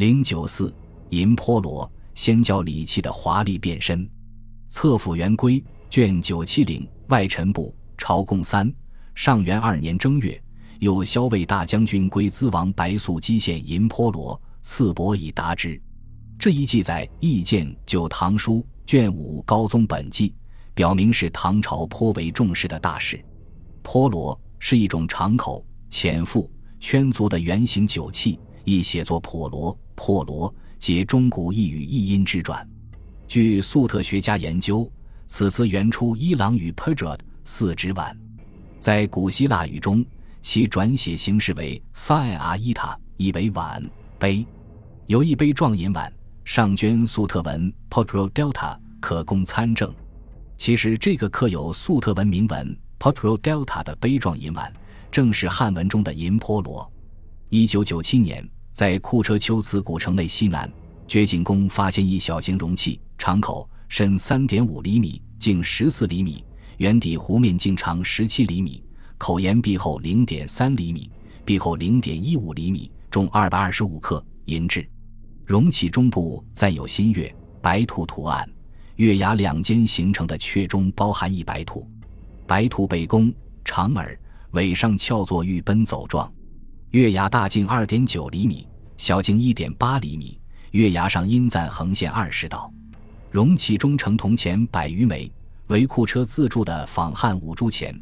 零九四银波罗先教礼器的华丽变身。侧府元龟卷九七零外臣部朝贡三上元二年正月，有骁卫大将军龟兹王白素姬献银波罗，赐帛以答之。这一记载意见《旧唐书》卷五高宗本纪，表明是唐朝颇为重视的大事。波罗是一种敞口浅腹圈足的圆形酒器，亦写作破罗、破罗，皆中古异语异音之转。据粟特学家研究，此词原出伊朗语 “perdrod” 四指碗，在古希腊语中，其转写形式为 “fai a ita”，意为碗杯。有一杯状银碗，上镌粟特文 “potro delta”，可供参证。其实，这个刻有粟特文铭文 “potro delta” 的杯状银碗，正是汉文中的银波罗。一九九七年，在库车丘兹古城内西南。掘井工发现一小型容器，长口深三点五厘米，径十四厘米，圆底弧面径长十七厘米，口沿壁厚零点三厘米，壁厚零点一五厘米，重二百二十五克，银质。容器中部载有新月、白兔图案，月牙两间形成的雀中包含一白兔，白兔背弓，长耳，尾上翘作玉奔走状。月牙大径二点九厘米，小径一点八厘米。月牙上阴赞横线二十道，容器中呈铜钱百余枚，为库车自铸的仿汉五铢钱，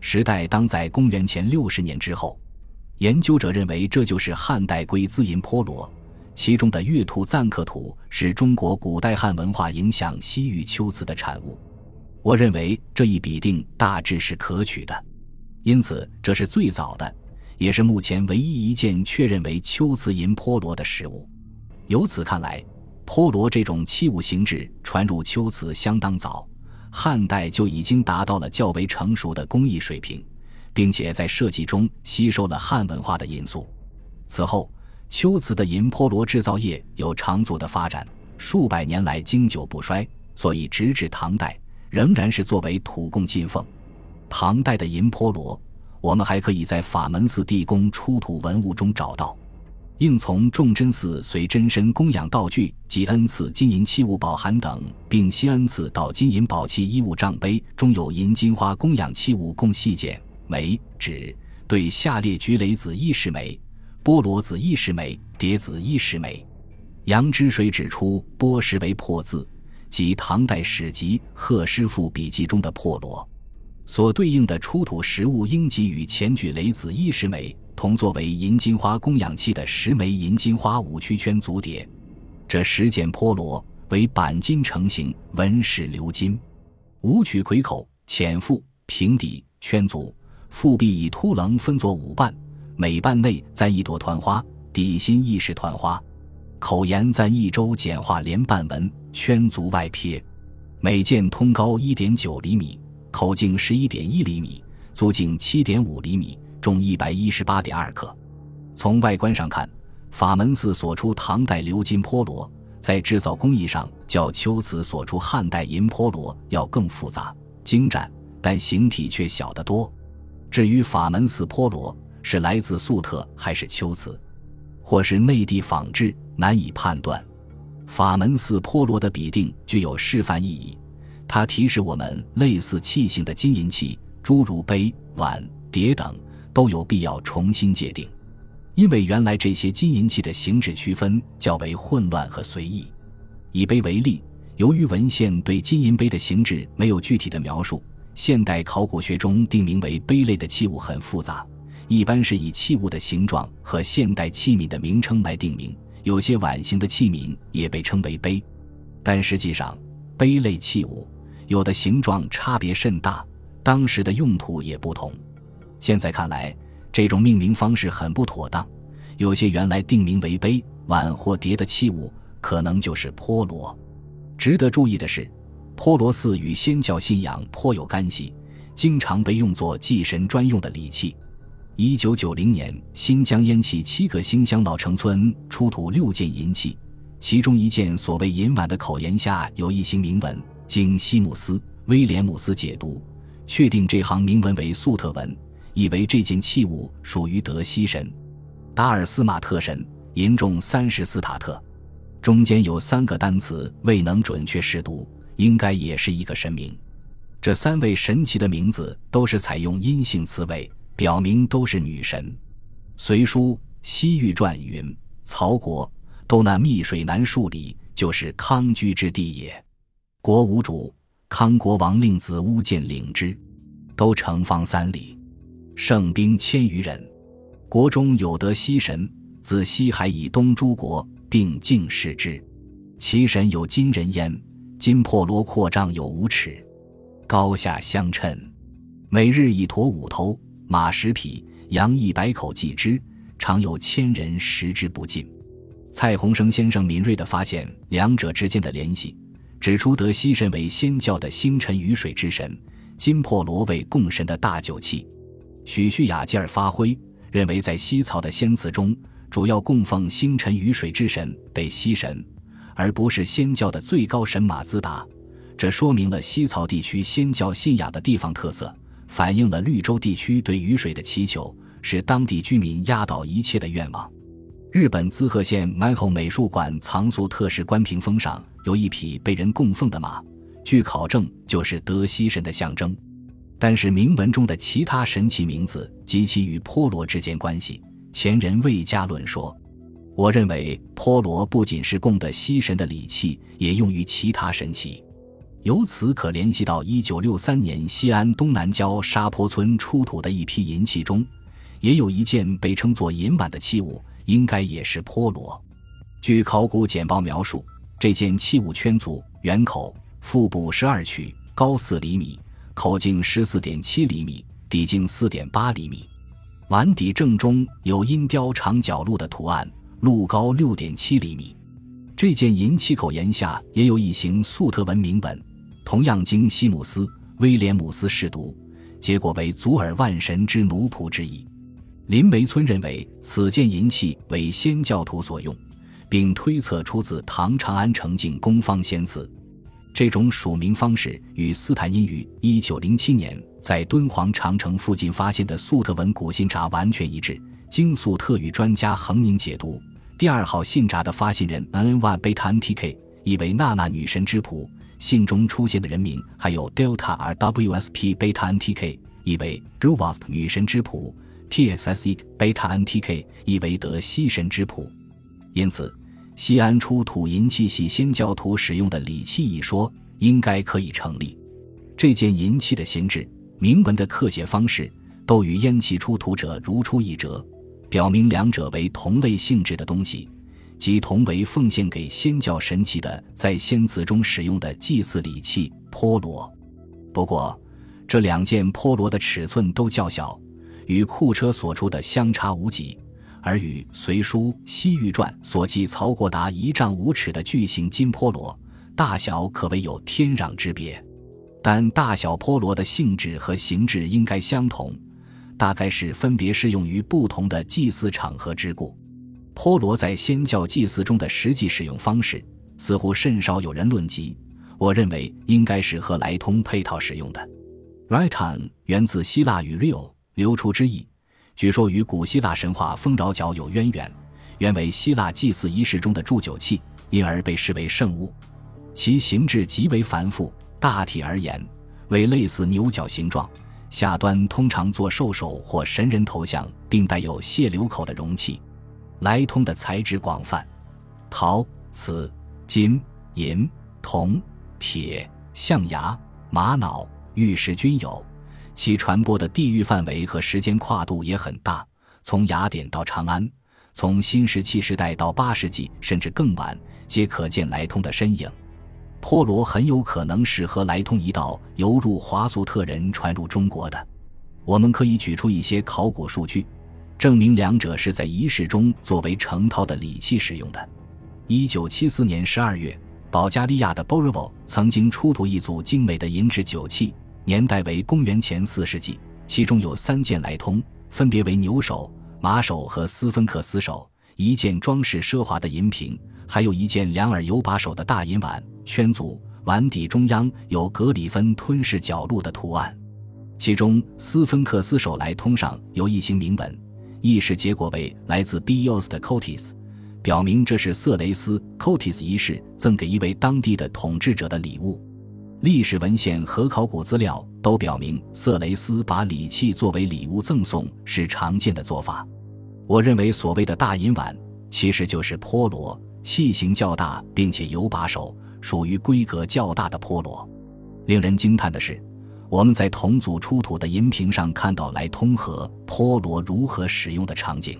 时代当在公元前六十年之后。研究者认为这就是汉代龟兹银波罗，其中的月兔赞刻图是中国古代汉文化影响西域秋瓷的产物。我认为这一比定大致是可取的，因此这是最早的，也是目前唯一一件确认为秋瓷银波罗的实物。由此看来，波罗这种器物形制传入秋瓷相当早，汉代就已经达到了较为成熟的工艺水平，并且在设计中吸收了汉文化的因素。此后，秋瓷的银波罗制造业有长足的发展，数百年来经久不衰，所以直至唐代仍然是作为土供进奉。唐代的银波罗，我们还可以在法门寺地宫出土文物中找到。应从众真寺随真身供养道具及恩赐金银器物宝函等，并悉恩赐到金银宝器衣物账杯中有银金花供养器物共细简枚指对下列菊雷子一十枚，菠萝子一十枚，叠子一十枚。杨之水指出波石为破字，即唐代史籍《贺师傅笔记》中的破罗，所对应的出土实物应给予前举雷子一十枚。同作为银金花供养器的十枚银金花五曲圈足碟，这十件波罗为钣金成型，纹饰鎏金，五曲魁口，浅腹，平底，圈足，腹壁以凸棱分作五瓣，每瓣内簪一朵团花，底心亦是团花，口沿簪一周简化连瓣纹，圈足外撇，每件通高一点九厘米，口径十一点一厘米，足径七点五厘米。重一百一十八点二克。从外观上看，法门寺所出唐代鎏金波罗，在制造工艺上较秋瓷所出汉代银波罗要更复杂精湛，但形体却小得多。至于法门寺波罗是来自粟特还是秋瓷，或是内地仿制，难以判断。法门寺波罗的比定具有示范意义，它提示我们类似器型的金银器，诸如杯、碗、碟等。都有必要重新界定，因为原来这些金银器的形制区分较为混乱和随意。以杯为例，由于文献对金银杯的形制没有具体的描述，现代考古学中定名为杯类的器物很复杂，一般是以器物的形状和现代器皿的名称来定名。有些碗形的器皿也被称为杯，但实际上，杯类器物有的形状差别甚大，当时的用途也不同。现在看来，这种命名方式很不妥当。有些原来定名为杯、碗或碟的器物，可能就是波罗。值得注意的是，波罗寺与仙教信仰颇有干系，经常被用作祭神专用的礼器。一九九零年，新疆烟气七个新乡老城村出土六件银器，其中一件所谓银碗的口沿下有一行铭文，经西姆斯、威廉姆斯解读，确定这行铭文为粟特文。以为这件器物属于德西神、达尔斯马特神，银重三十斯塔特。中间有三个单词未能准确识读，应该也是一个神明。这三位神奇的名字都是采用阴性词尾，表明都是女神。《隋书·西域传》云：“曹国都那密水南数里，就是康居之地也。国无主，康国王令子乌建领之，都城方三里，胜兵千余人。国中有得西神，自西海以东诸国。”并敬视之，其神有金人焉。金破罗扩张有五尺，高下相称。每日以驼五头马十匹，羊一百口祭之，常有千人食之不尽。蔡洪生先生敏锐地发现两者之间的联系，指出德西神为仙教的星辰雨水之神，金破罗为供神的大酒器。许绪雅继而发挥，认为在西曹的仙祠中。主要供奉星辰雨水之神北西神，而不是仙教的最高神马自达。这说明了西曹地区仙教信仰的地方特色，反映了绿洲地区对雨水的祈求，是当地居民压倒一切的愿望。日本滋贺县满后美术馆藏塑特使关屏风上有一匹被人供奉的马，据考证就是德西神的象征。但是铭文中的其他神奇名字及其与波罗之间关系。前人未加论说，我认为波罗不仅是供的西神的礼器，也用于其他神器。由此可联系到一九六三年西安东南郊沙坡村出土的一批银器中，也有一件被称作银碗的器物，应该也是波罗。据考古简报描述，这件器物圈足、圆口、腹部十二曲，高四厘米，口径十四点七厘米，底径四点八厘米。碗底正中有阴雕长角鹿的图案，鹿高六点七厘米。这件银器口沿下也有一行粟特文铭文，同样经西姆斯·威廉姆斯试读，结果为祖尔万神之奴仆之意。林梅村认为此件银器为先教徒所用，并推测出自唐长安城境宫方仙祠。这种署名方式与斯坦因于一九零七年在敦煌长城附近发现的粟特文古信札完全一致。经粟特语专家恒宁解读，第二号信札的发信人 N Y 贝塔 N T K 意为娜娜女神之仆，信中出现的人名还有 Delta R W S P 贝塔 N T K 意为 Druvast 女神之仆，T S S E 贝塔 N T K 亦为德西神之谱，因此。西安出土银器系先教徒使用的礼器一说，应该可以成立。这件银器的形制、铭文的刻写方式，都与烟器出土者如出一辙，表明两者为同类性质的东西，即同为奉献给先教神器的，在仙祠中使用的祭祀礼器波罗。不过，这两件波罗的尺寸都较小，与库车所出的相差无几。而与《隋书·西域传》所记曹国达一丈五尺的巨型金波罗，大小可谓有天壤之别。但大小波罗的性质和形制应该相同，大概是分别适用于不同的祭祀场合之故。波罗在仙教祭祀中的实际使用方式，似乎甚少有人论及。我认为应该是和来通配套使用的。Righton 源自希腊语 “rio” 流出之意。据说与古希腊神话丰饶角有渊源，原为希腊祭祀仪式中的祝酒器，因而被视为圣物。其形制极为繁复，大体而言为类似牛角形状，下端通常做兽首或神人头像，并带有泄流口的容器。来通的材质广泛，陶、瓷、金、银、铜、铁、象牙、玛瑙、玉石均有。其传播的地域范围和时间跨度也很大，从雅典到长安，从新石器时代到八世纪甚至更晚，皆可见来通的身影。波罗很有可能是和来通一道游入华苏特人传入中国的。我们可以举出一些考古数据，证明两者是在仪式中作为成套的礼器使用的。一九七四年十二月，保加利亚的 b o r o v o 曾经出土一组精美的银质酒器。年代为公元前四世纪，其中有三件来通，分别为牛首、马首和斯芬克斯首；一件装饰奢华的银瓶，还有一件两耳有把手的大银碗。圈足碗底中央有格里芬吞噬角鹿的图案。其中斯芬克斯首来通上有一行铭文，意识结果为来自 Bios 的 Cotis，表明这是色雷斯 Cotis 一世赠给一位当地的统治者的礼物。历史文献和考古资料都表明，色雷斯把礼器作为礼物赠送是常见的做法。我认为，所谓的大银碗其实就是菠萝，器型较大，并且有把手，属于规格较大的菠萝。令人惊叹的是，我们在同组出土的银瓶上看到来通和菠萝如何使用的场景。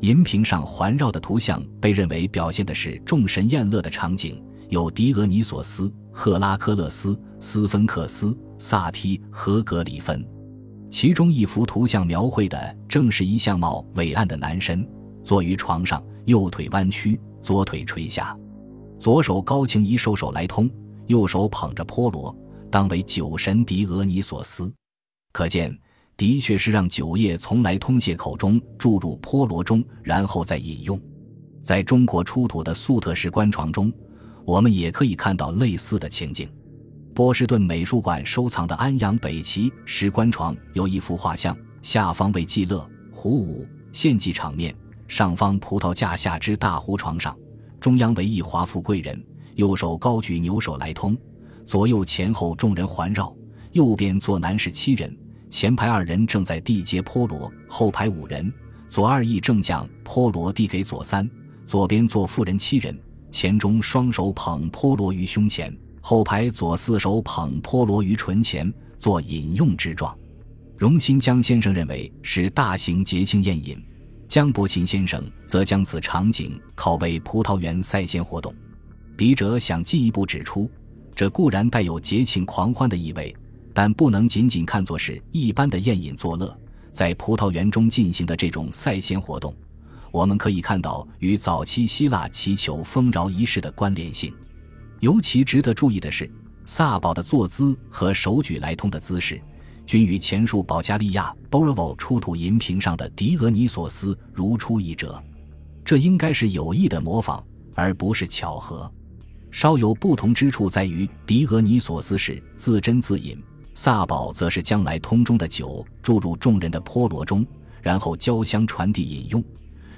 银瓶上环绕的图像被认为表现的是众神宴乐的场景。有狄俄尼索斯、赫拉克勒斯、斯芬克斯、萨提和格里芬，其中一幅图像描绘的正是一相貌伟岸的男神，坐于床上，右腿弯曲，左腿垂下，左手高擎一兽首来通，右手捧着菠萝，当为酒神狄俄尼索斯。可见，的确是让酒液从来通泄口中注入菠萝中，然后再饮用。在中国出土的粟特式棺床中。我们也可以看到类似的情景。波士顿美术馆收藏的安阳北齐石棺床有一幅画像，下方为祭乐、胡舞、献祭场面，上方葡萄架下之大胡床上，中央为一华富贵人，右手高举牛首来通，左右前后众人环绕，右边坐男士七人，前排二人正在递接菠萝，后排五人，左二役正将菠萝递给左三，左边坐妇人七人。前中双手捧菠萝于胸前，后排左四手捧菠萝于唇前，做饮用之状。荣新江先生认为是大型节庆宴饮，江伯琴先生则将此场景考为葡萄园赛仙活动。笔者想进一步指出，这固然带有节庆狂欢的意味，但不能仅仅看作是一般的宴饮作乐，在葡萄园中进行的这种赛仙活动。我们可以看到与早期希腊祈求丰饶仪式的关联性。尤其值得注意的是，萨宝的坐姿和手举来通的姿势，均与前述保加利亚 Borovo 出土银瓶上的狄俄尼索斯如出一辙。这应该是有意的模仿，而不是巧合。稍有不同之处在于，狄俄尼索斯是自斟自饮，萨宝则是将来通中的酒注入众人的菠萝中，然后交相传递饮用。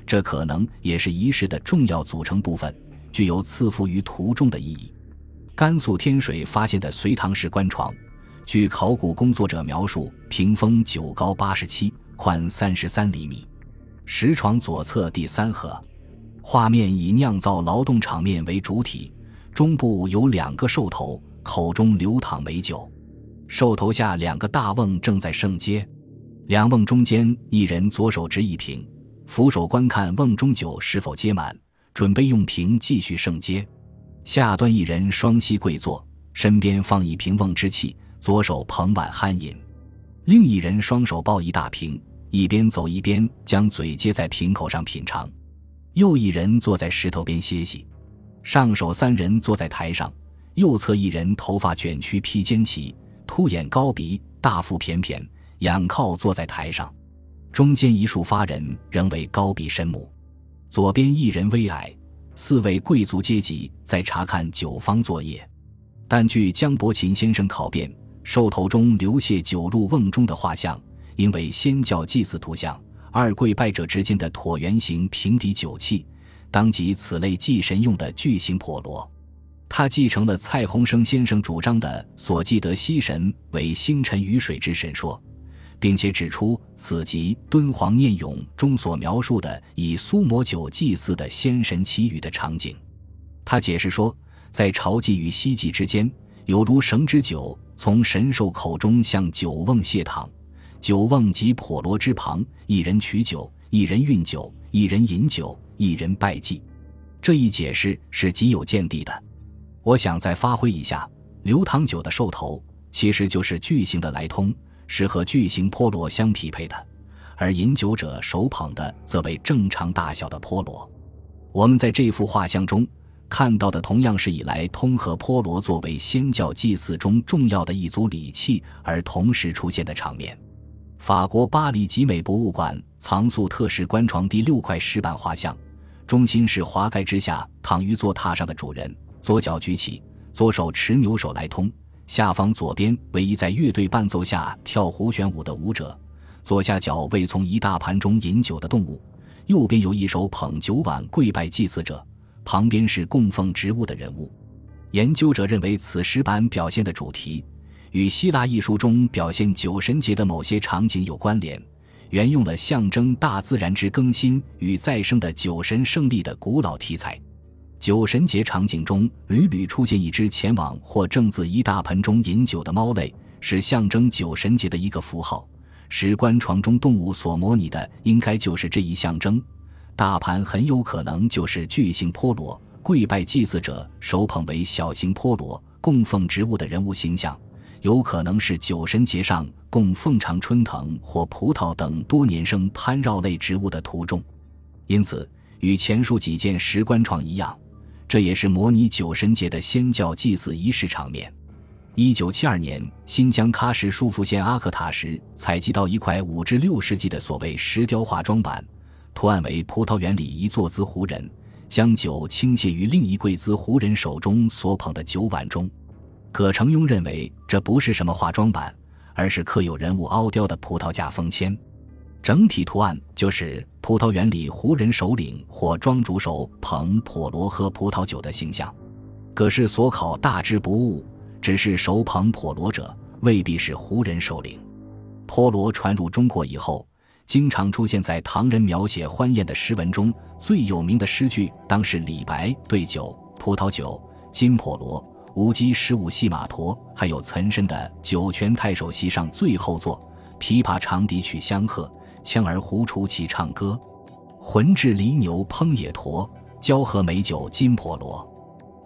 这可能也是仪式的重要组成部分，具有赐福于途中的意义。甘肃天水发现的隋唐式棺床，据考古工作者描述，屏风九高八十七，宽三十三厘米，石床左侧第三合。画面以酿造劳动场面为主体，中部有两个兽头，口中流淌美酒，兽头下两个大瓮正在盛接，两瓮中间一人左手执一瓶。扶手观看瓮中酒是否接满，准备用瓶继续盛接。下端一人双膝跪坐，身边放一瓶瓮之器，左手捧碗酣饮；另一人双手抱一大瓶，一边走一边将嘴接在瓶口上品尝。又一人坐在石头边歇息。上手三人坐在台上，右侧一人头发卷曲披肩旗，凸眼高鼻，大腹便便，仰靠坐在台上。中间一束发人仍为高鼻深目，左边一人微矮，四位贵族阶级在查看酒方作业。但据江伯琴先生考辨，兽头中流泻酒入瓮中的画像，应为仙教祭祀图像。二跪拜者之间的椭圆形平底酒器，当即此类祭神用的巨型笸箩。他继承了蔡洪生先生主张的所记得西神为星辰雨水之神说。并且指出，此集敦煌念咏中所描述的以苏摩酒祭祀的仙神祈雨的场景。他解释说，在朝祭与西祭之间，有如绳之酒从神兽口中向酒瓮泻淌，酒瓮及婆罗之旁，一人取酒，一人运酒，一人饮酒，一人拜祭。这一解释是极有见地的。我想再发挥一下，流淌酒的兽头其实就是巨型的来通。是和巨型菠萝相匹配的，而饮酒者手捧的则为正常大小的菠萝。我们在这幅画像中看到的，同样是以来通和菠萝作为仙教祭祀中重要的一组礼器而同时出现的场面。法国巴黎集美博物馆藏塑特式棺床第六块石板画像，中心是华盖之下躺于坐榻上的主人，左脚举起，左手持牛手来通。下方左边为一在乐队伴奏下跳胡旋舞的舞者，左下角为从一大盘中饮酒的动物，右边有一手捧酒碗跪拜祭祀者，旁边是供奉植物的人物。研究者认为，此石板表现的主题与希腊艺术中表现酒神节的某些场景有关联，沿用了象征大自然之更新与再生的酒神胜利的古老题材。酒神节场景中屡屡出现一只前往或正自一大盆中饮酒的猫类，是象征酒神节的一个符号。石棺床中动物所模拟的应该就是这一象征。大盘很有可能就是巨型菠萝。跪拜祭祀者手捧为小型菠萝供奉植物的人物形象，有可能是酒神节上供奉常春藤或葡萄等多年生攀绕类植物的图中。因此，与前述几件石棺床一样，这也是模拟酒神节的仙教祭祀仪式场面。一九七二年，新疆喀什舒富县阿克塔什采集到一块五至六世纪的所谓石雕化妆板，图案为葡萄园里一坐姿胡人。将酒倾泻于另一贵姿胡人手中所捧的酒碗中，葛承雍认为这不是什么化妆板，而是刻有人物凹雕的葡萄架封签。整体图案就是葡萄园里胡人首领或庄主手捧婆罗喝葡萄酒的形象。葛氏所考大致不误，只是手捧婆罗者未必是胡人首领。婆罗传入中国以后。经常出现在唐人描写欢宴的诗文中，最有名的诗句当是李白对酒、葡萄酒、金婆罗、无稽十五系马驮，还有岑参的《酒泉太守席上最后作》：琵琶长笛曲相和，羌儿胡出其唱歌。浑至犁牛烹野驼，交合美酒金婆罗。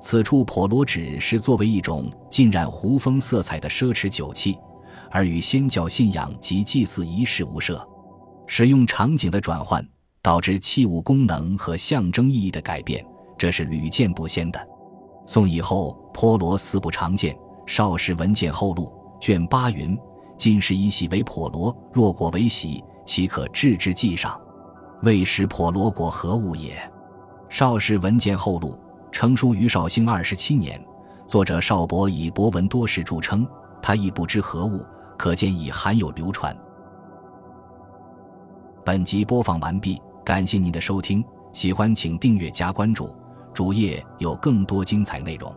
此处婆罗指是作为一种浸染胡风色彩的奢侈酒器，而与仙教信仰及祭祀仪式无涉。使用场景的转换，导致器物功能和象征意义的改变，这是屡见不鲜的。宋以后，婆罗四不常见。邵氏文鉴后录卷八云：“今时以喜为婆罗，若果为喜，岂可置之记上？未识婆罗果何物也？”邵氏文鉴后录成书于绍兴二十七年，作者邵伯以博闻多识著称，他亦不知何物，可见已罕有流传。本集播放完毕，感谢您的收听，喜欢请订阅加关注，主页有更多精彩内容。